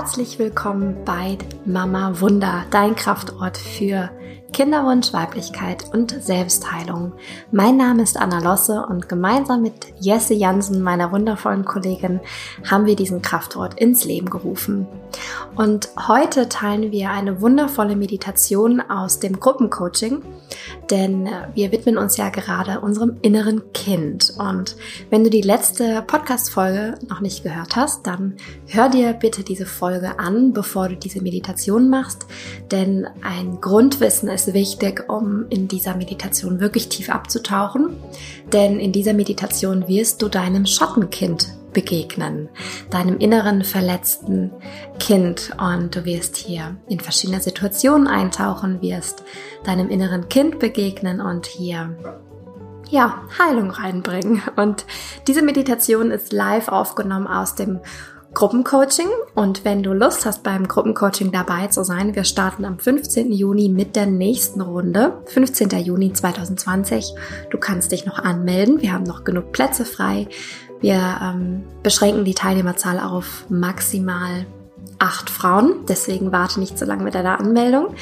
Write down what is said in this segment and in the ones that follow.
Herzlich willkommen bei Mama Wunder, dein Kraftort für Kinderwunsch, Weiblichkeit und Selbstheilung. Mein Name ist Anna Losse und gemeinsam mit Jesse Jansen, meiner wundervollen Kollegin, haben wir diesen Kraftort ins Leben gerufen. Und heute teilen wir eine wundervolle Meditation aus dem Gruppencoaching, denn wir widmen uns ja gerade unserem inneren Kind. Und wenn du die letzte Podcast-Folge noch nicht gehört hast, dann hör dir bitte diese Folge an, bevor du diese Meditation machst, denn ein Grundwissen ist wichtig, um in dieser Meditation wirklich tief abzutauchen, denn in dieser Meditation wirst du deinem Schattenkind begegnen, deinem inneren verletzten Kind und du wirst hier in verschiedene Situationen eintauchen, wirst deinem inneren Kind begegnen und hier ja, Heilung reinbringen. Und diese Meditation ist live aufgenommen aus dem Gruppencoaching. Und wenn du Lust hast, beim Gruppencoaching dabei zu sein, wir starten am 15. Juni mit der nächsten Runde. 15. Juni 2020. Du kannst dich noch anmelden. Wir haben noch genug Plätze frei. Wir ähm, beschränken die Teilnehmerzahl auf maximal acht Frauen. Deswegen warte nicht so lange mit deiner Anmeldung.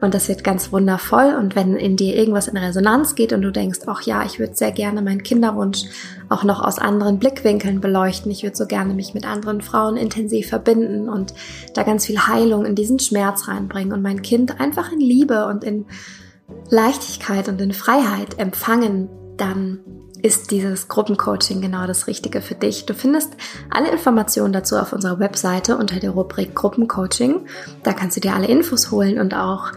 Und das wird ganz wundervoll. Und wenn in dir irgendwas in Resonanz geht und du denkst, ach ja, ich würde sehr gerne meinen Kinderwunsch auch noch aus anderen Blickwinkeln beleuchten. Ich würde so gerne mich mit anderen Frauen intensiv verbinden und da ganz viel Heilung in diesen Schmerz reinbringen und mein Kind einfach in Liebe und in Leichtigkeit und in Freiheit empfangen, dann ist dieses Gruppencoaching genau das Richtige für dich. Du findest alle Informationen dazu auf unserer Webseite unter der Rubrik Gruppencoaching. Da kannst du dir alle Infos holen und auch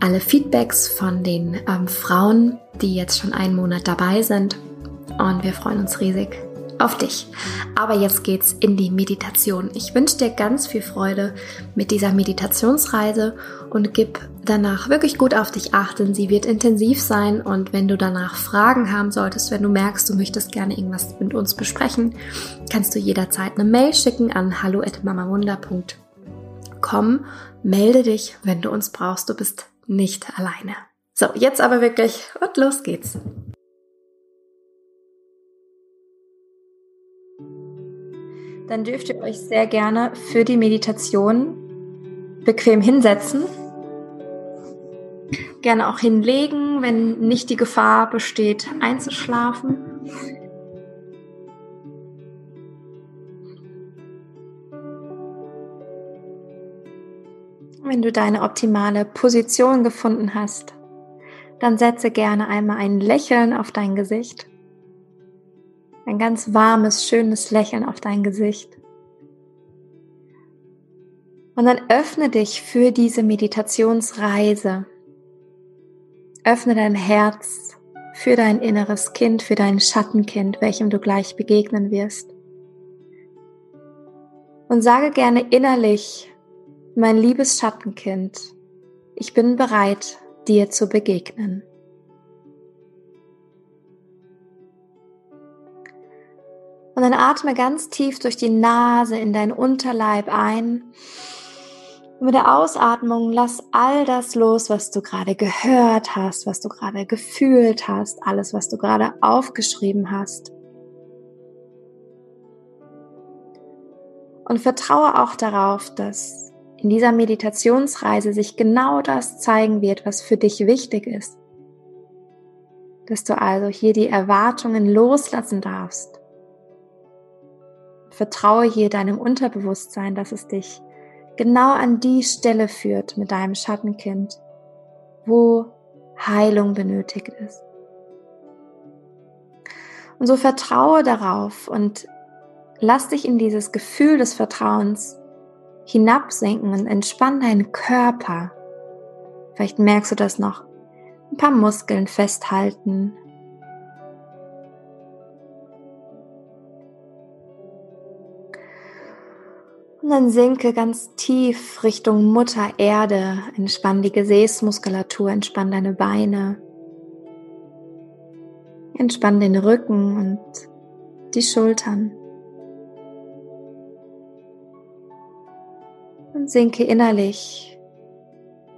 alle Feedbacks von den ähm, Frauen, die jetzt schon einen Monat dabei sind. Und wir freuen uns riesig auf dich. Aber jetzt geht's in die Meditation. Ich wünsche dir ganz viel Freude mit dieser Meditationsreise und gib danach wirklich gut auf dich achten. Sie wird intensiv sein und wenn du danach Fragen haben solltest, wenn du merkst, du möchtest gerne irgendwas mit uns besprechen, kannst du jederzeit eine Mail schicken an hallo@mamawunder.com. Melde dich, wenn du uns brauchst. Du bist nicht alleine. So, jetzt aber wirklich und los geht's. Dann dürft ihr euch sehr gerne für die Meditation bequem hinsetzen. Gerne auch hinlegen, wenn nicht die Gefahr besteht, einzuschlafen. Wenn du deine optimale Position gefunden hast, dann setze gerne einmal ein Lächeln auf dein Gesicht ein ganz warmes, schönes Lächeln auf dein Gesicht. Und dann öffne dich für diese Meditationsreise. Öffne dein Herz für dein inneres Kind, für dein Schattenkind, welchem du gleich begegnen wirst. Und sage gerne innerlich, mein liebes Schattenkind, ich bin bereit, dir zu begegnen. Und dann atme ganz tief durch die Nase in dein Unterleib ein. Und mit der Ausatmung lass all das los, was du gerade gehört hast, was du gerade gefühlt hast, alles, was du gerade aufgeschrieben hast. Und vertraue auch darauf, dass in dieser Meditationsreise sich genau das zeigen wird, was für dich wichtig ist. Dass du also hier die Erwartungen loslassen darfst Vertraue hier deinem Unterbewusstsein, dass es dich genau an die Stelle führt mit deinem Schattenkind, wo Heilung benötigt ist. Und so vertraue darauf und lass dich in dieses Gefühl des Vertrauens hinabsinken und entspann deinen Körper. Vielleicht merkst du das noch. Ein paar Muskeln festhalten, Und dann sinke ganz tief Richtung Mutter Erde. Entspann die Gesäßmuskulatur, entspann deine Beine. Entspann den Rücken und die Schultern. Und sinke innerlich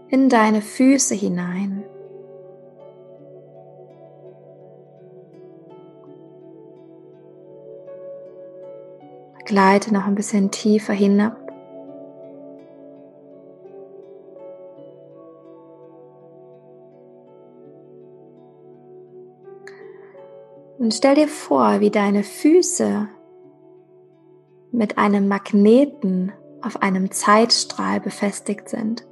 in deine Füße hinein. Gleite noch ein bisschen tiefer hinab. Und stell dir vor, wie deine Füße mit einem Magneten auf einem Zeitstrahl befestigt sind.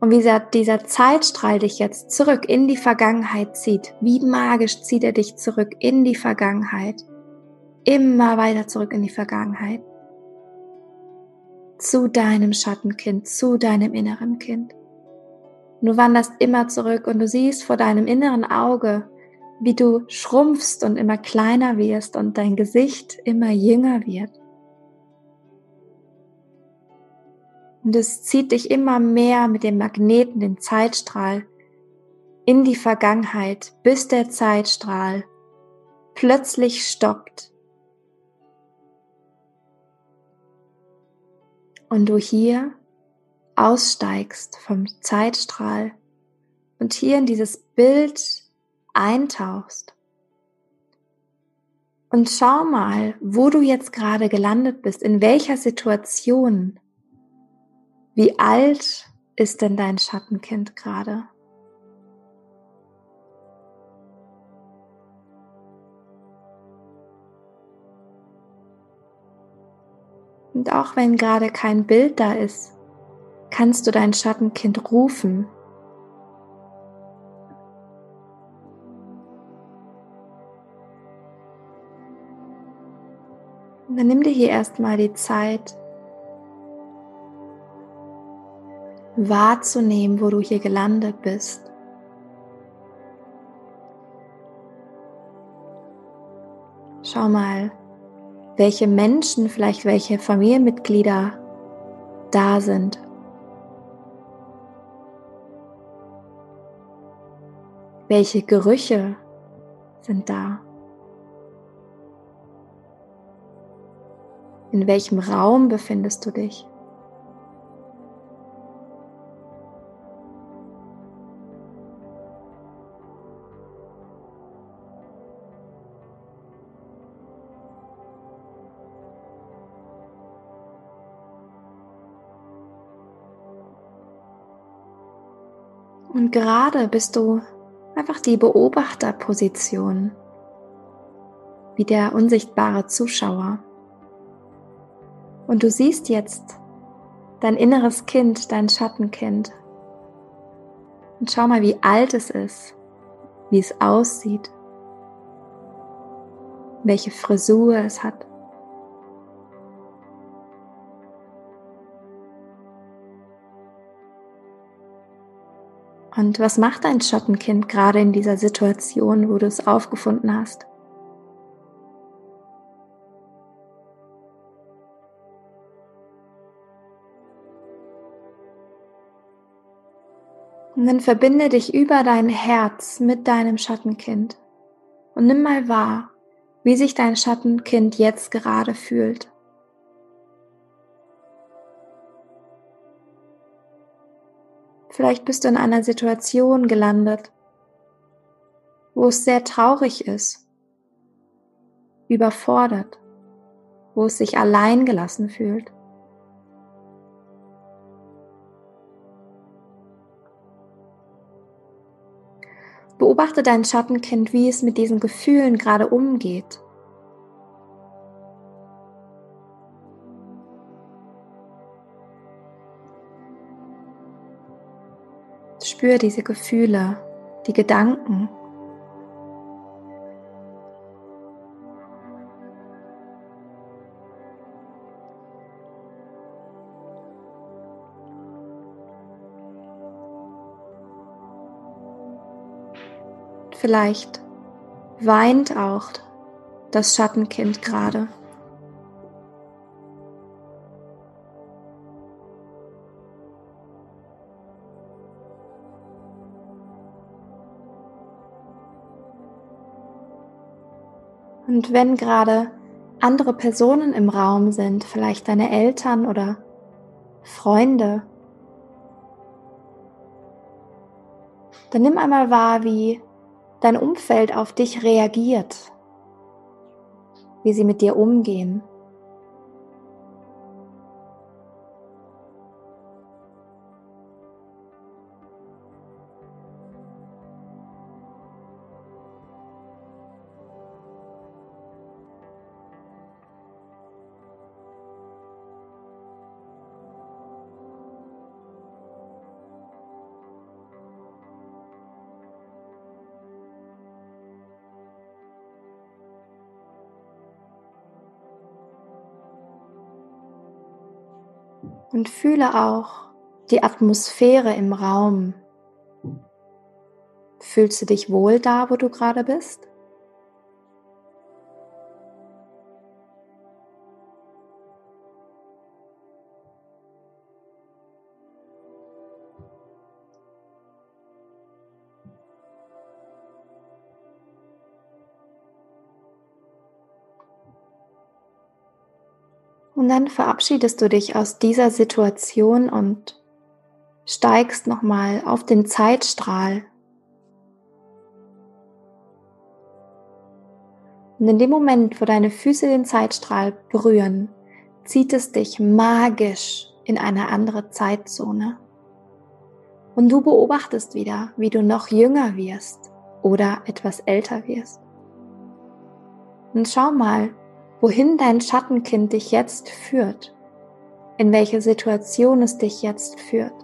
Und wie dieser Zeitstrahl dich jetzt zurück in die Vergangenheit zieht, wie magisch zieht er dich zurück in die Vergangenheit immer weiter zurück in die Vergangenheit, zu deinem Schattenkind, zu deinem inneren Kind. Du wanderst immer zurück und du siehst vor deinem inneren Auge, wie du schrumpfst und immer kleiner wirst und dein Gesicht immer jünger wird. Und es zieht dich immer mehr mit dem Magneten, dem Zeitstrahl, in die Vergangenheit, bis der Zeitstrahl plötzlich stoppt. Und du hier aussteigst vom Zeitstrahl und hier in dieses Bild eintauchst. Und schau mal, wo du jetzt gerade gelandet bist, in welcher Situation wie alt ist denn dein Schattenkind gerade? Und auch wenn gerade kein Bild da ist, kannst du dein Schattenkind rufen. Und dann nimm dir hier erstmal die Zeit, wahrzunehmen, wo du hier gelandet bist. Schau mal, welche Menschen, vielleicht welche Familienmitglieder da sind. Welche Gerüche sind da? In welchem Raum befindest du dich? Gerade bist du einfach die Beobachterposition, wie der unsichtbare Zuschauer. Und du siehst jetzt dein inneres Kind, dein Schattenkind. Und schau mal, wie alt es ist, wie es aussieht, welche Frisur es hat. Und was macht dein Schattenkind gerade in dieser Situation, wo du es aufgefunden hast? Und dann verbinde dich über dein Herz mit deinem Schattenkind und nimm mal wahr, wie sich dein Schattenkind jetzt gerade fühlt. Vielleicht bist du in einer Situation gelandet, wo es sehr traurig ist, überfordert, wo es sich allein gelassen fühlt. Beobachte dein Schattenkind, wie es mit diesen Gefühlen gerade umgeht. Spür diese Gefühle, die Gedanken. Vielleicht weint auch das Schattenkind gerade. Und wenn gerade andere Personen im Raum sind, vielleicht deine Eltern oder Freunde, dann nimm einmal wahr, wie dein Umfeld auf dich reagiert, wie sie mit dir umgehen. Und fühle auch die Atmosphäre im Raum. Fühlst du dich wohl da, wo du gerade bist? Dann verabschiedest du dich aus dieser Situation und steigst nochmal auf den Zeitstrahl. Und in dem Moment, wo deine Füße den Zeitstrahl berühren, zieht es dich magisch in eine andere Zeitzone. Und du beobachtest wieder, wie du noch jünger wirst oder etwas älter wirst. Und schau mal, wohin dein Schattenkind dich jetzt führt, in welche Situation es dich jetzt führt.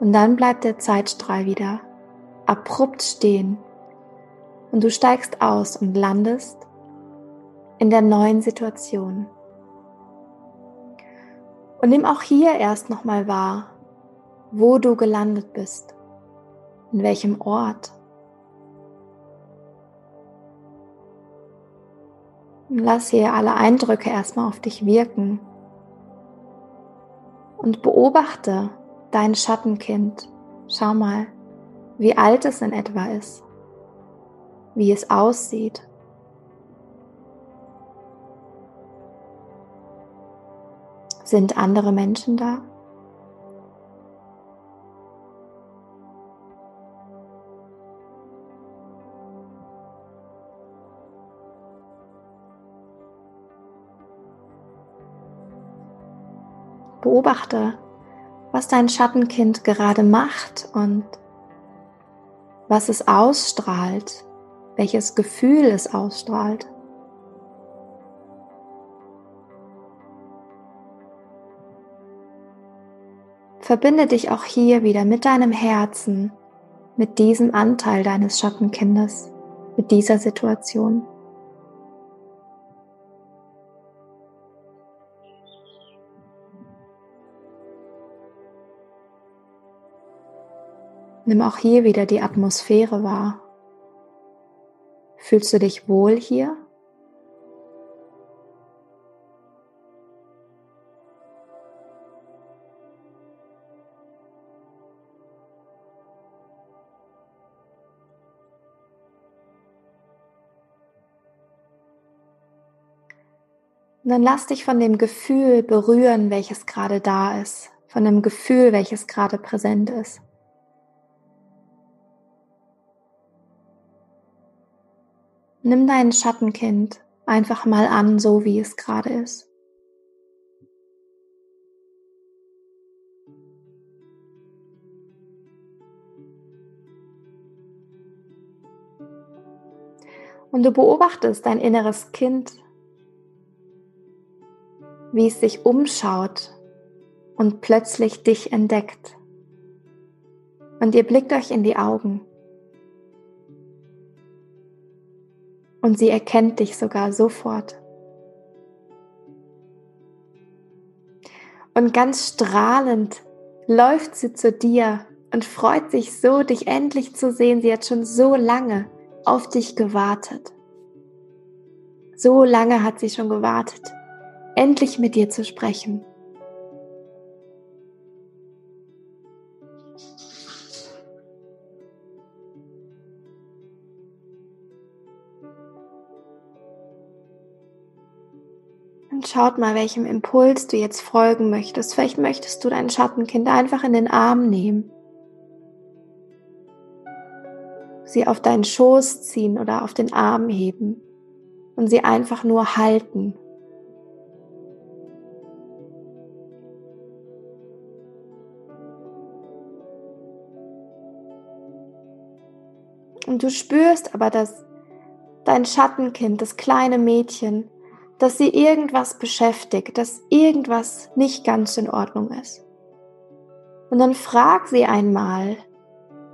Und dann bleibt der Zeitstrahl wieder abrupt stehen und du steigst aus und landest in der neuen Situation. Und nimm auch hier erst nochmal wahr, wo du gelandet bist, in welchem Ort. Lass hier alle Eindrücke erstmal auf dich wirken und beobachte dein Schattenkind. Schau mal, wie alt es in etwa ist, wie es aussieht. Sind andere Menschen da? Beobachte, was dein Schattenkind gerade macht und was es ausstrahlt, welches Gefühl es ausstrahlt. Verbinde dich auch hier wieder mit deinem Herzen, mit diesem Anteil deines Schattenkindes, mit dieser Situation. Nimm auch hier wieder die Atmosphäre wahr. Fühlst du dich wohl hier? Dann lass dich von dem Gefühl berühren, welches gerade da ist, von dem Gefühl, welches gerade präsent ist. Nimm dein Schattenkind einfach mal an, so wie es gerade ist. Und du beobachtest dein inneres Kind, wie es sich umschaut und plötzlich dich entdeckt. Und ihr blickt euch in die Augen. Und sie erkennt dich sogar sofort. Und ganz strahlend läuft sie zu dir und freut sich so, dich endlich zu sehen. Sie hat schon so lange auf dich gewartet. So lange hat sie schon gewartet, endlich mit dir zu sprechen. Und schaut mal, welchem Impuls du jetzt folgen möchtest. Vielleicht möchtest du dein Schattenkind einfach in den Arm nehmen. Sie auf deinen Schoß ziehen oder auf den Arm heben und sie einfach nur halten. Und du spürst aber, dass dein Schattenkind, das kleine Mädchen, dass sie irgendwas beschäftigt, dass irgendwas nicht ganz in Ordnung ist. Und dann frag sie einmal,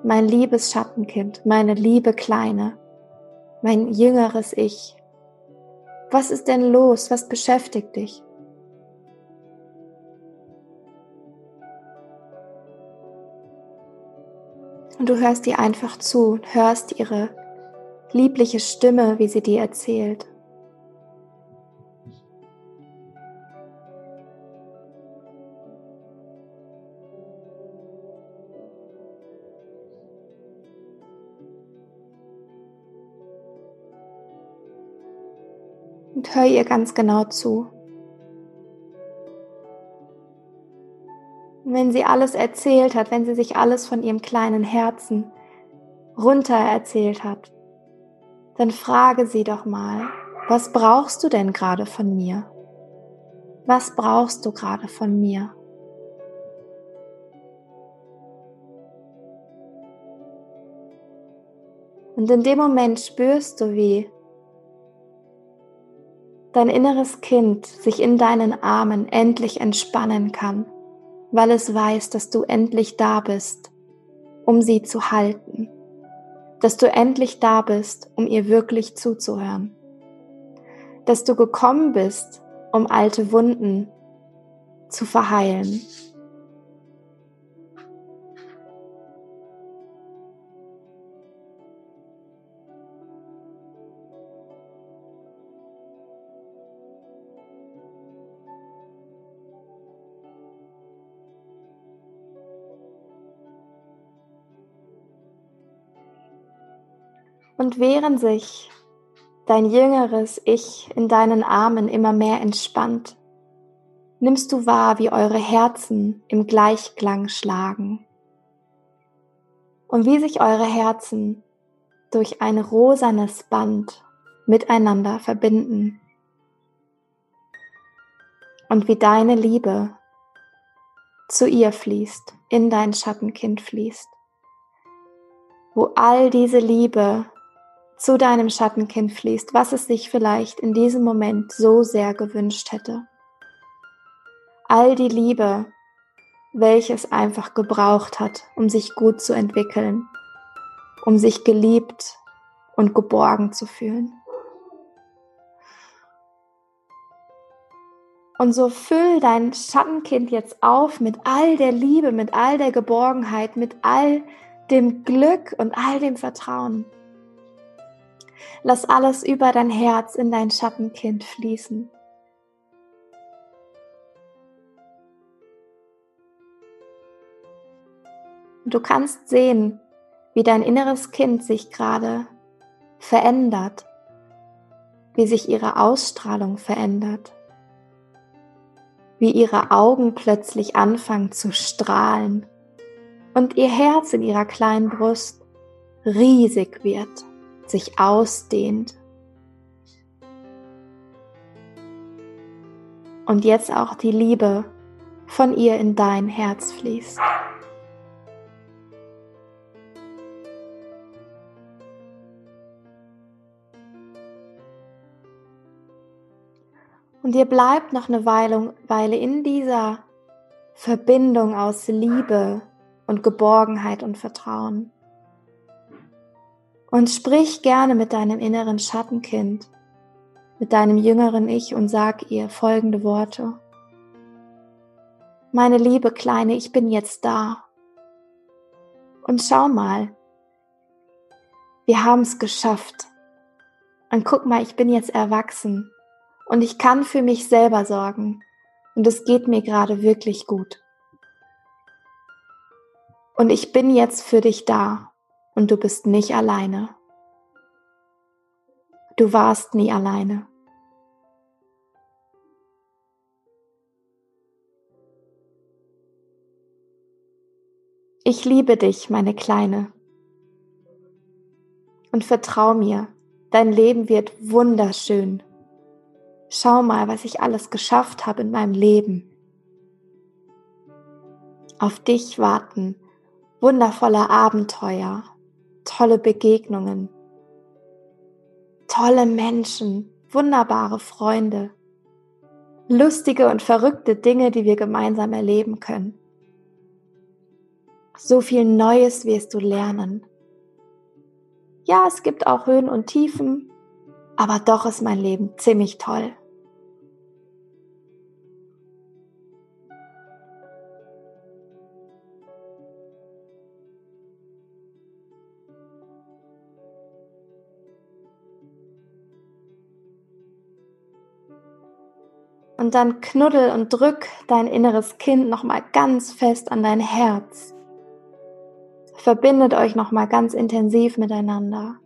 mein liebes Schattenkind, meine liebe Kleine, mein jüngeres Ich, was ist denn los? Was beschäftigt dich? Und du hörst ihr einfach zu, hörst ihre liebliche Stimme, wie sie dir erzählt. Und hör ihr ganz genau zu. Und wenn sie alles erzählt hat, wenn sie sich alles von ihrem kleinen Herzen runter erzählt hat, dann frage sie doch mal, was brauchst du denn gerade von mir? Was brauchst du gerade von mir? Und in dem Moment spürst du, wie dein inneres Kind sich in deinen Armen endlich entspannen kann weil es weiß, dass du endlich da bist, um sie zu halten, dass du endlich da bist, um ihr wirklich zuzuhören, dass du gekommen bist, um alte Wunden zu verheilen Und während sich. Dein jüngeres Ich in deinen Armen immer mehr entspannt, nimmst du wahr, wie eure Herzen im Gleichklang schlagen? Und wie sich eure Herzen durch ein rosanes Band miteinander verbinden. Und wie deine Liebe zu ihr fließt, in dein Schattenkind fließt, wo all diese Liebe zu deinem Schattenkind fließt, was es sich vielleicht in diesem Moment so sehr gewünscht hätte. All die Liebe, welche es einfach gebraucht hat, um sich gut zu entwickeln, um sich geliebt und geborgen zu fühlen. Und so füll dein Schattenkind jetzt auf mit all der Liebe, mit all der Geborgenheit, mit all dem Glück und all dem Vertrauen. Lass alles über dein Herz in dein Schattenkind fließen. du kannst sehen, wie dein inneres Kind sich gerade verändert, wie sich ihre Ausstrahlung verändert, wie ihre Augen plötzlich anfangen zu strahlen und ihr Herz in ihrer kleinen Brust riesig wird sich ausdehnt. Und jetzt auch die Liebe von ihr in dein Herz fließt. Und ihr bleibt noch eine Weile, in dieser Verbindung aus Liebe und Geborgenheit und Vertrauen. Und sprich gerne mit deinem inneren Schattenkind, mit deinem jüngeren Ich und sag ihr folgende Worte. Meine liebe Kleine, ich bin jetzt da. Und schau mal, wir haben es geschafft. Und guck mal, ich bin jetzt erwachsen und ich kann für mich selber sorgen. Und es geht mir gerade wirklich gut. Und ich bin jetzt für dich da und du bist nicht alleine. Du warst nie alleine. Ich liebe dich, meine Kleine. Und vertrau mir, dein Leben wird wunderschön. Schau mal, was ich alles geschafft habe in meinem Leben. Auf dich warten wundervolle Abenteuer, tolle Begegnungen, tolle Menschen, wunderbare Freunde, lustige und verrückte Dinge, die wir gemeinsam erleben können. So viel Neues wirst du lernen. Ja, es gibt auch Höhen und Tiefen, aber doch ist mein Leben ziemlich toll. Und dann knuddel und drück dein inneres Kind nochmal ganz fest an dein Herz. Verbindet euch nochmal ganz intensiv miteinander.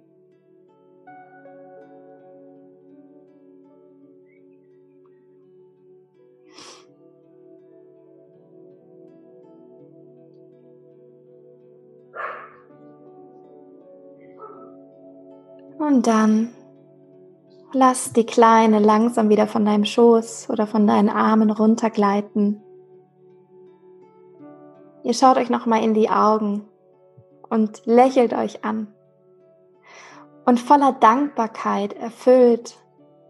Und dann lass die Kleine langsam wieder von deinem Schoß oder von deinen Armen runtergleiten. Ihr schaut euch nochmal in die Augen und lächelt euch an. Und voller Dankbarkeit erfüllt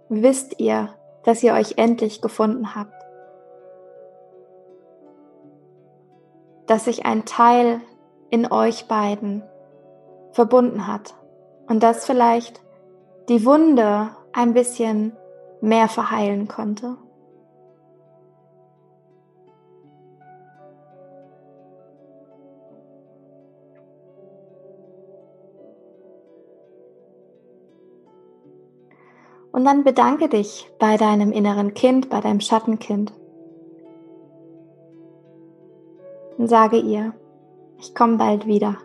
wisst ihr, dass ihr euch endlich gefunden habt. Dass sich ein Teil in euch beiden verbunden hat und dass vielleicht die Wunde ein bisschen mehr verheilen konnte. Und dann bedanke dich bei deinem inneren Kind, bei deinem Schattenkind. Und sage ihr, ich komme bald wieder.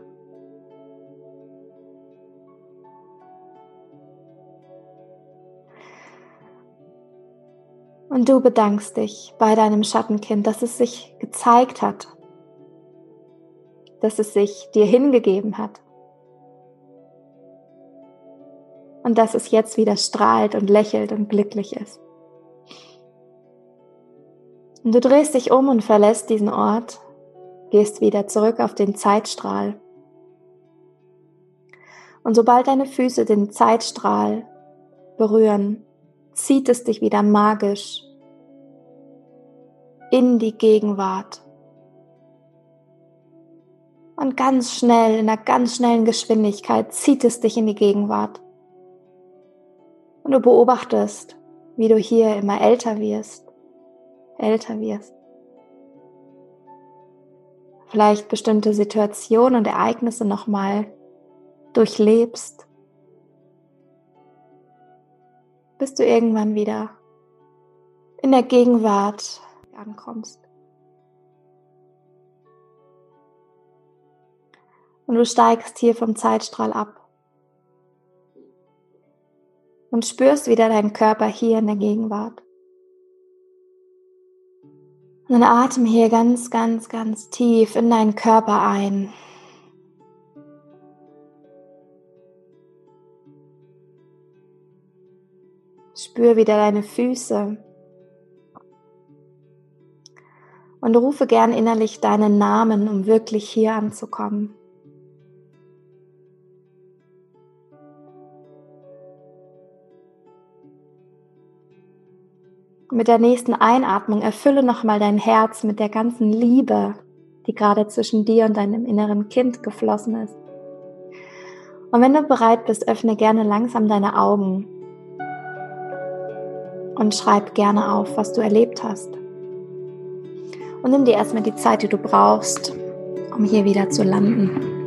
Und du bedankst dich bei deinem Schattenkind, dass es sich gezeigt hat, dass es sich dir hingegeben hat und dass es jetzt wieder strahlt und lächelt und glücklich ist. Und du drehst dich um und verlässt diesen Ort, gehst wieder zurück auf den Zeitstrahl. Und sobald deine Füße den Zeitstrahl berühren, zieht es dich wieder magisch in die Gegenwart. Und ganz schnell, in einer ganz schnellen Geschwindigkeit zieht es dich in die Gegenwart. Und du beobachtest, wie du hier immer älter wirst, älter wirst. Vielleicht bestimmte Situationen und Ereignisse nochmal durchlebst bis du irgendwann wieder in der Gegenwart ankommst. Und du steigst hier vom Zeitstrahl ab und spürst wieder deinen Körper hier in der Gegenwart. Und dann atme hier ganz, ganz, ganz tief in deinen Körper ein. Spür wieder deine Füße. Und rufe gern innerlich deinen Namen, um wirklich hier anzukommen. Mit der nächsten Einatmung erfülle nochmal dein Herz mit der ganzen Liebe, die gerade zwischen dir und deinem inneren Kind geflossen ist. Und wenn du bereit bist, öffne gerne langsam deine Augen und schreib gerne auf, was du erlebt hast. Und nimm dir erstmal die Zeit, die du brauchst, um hier wieder zu landen.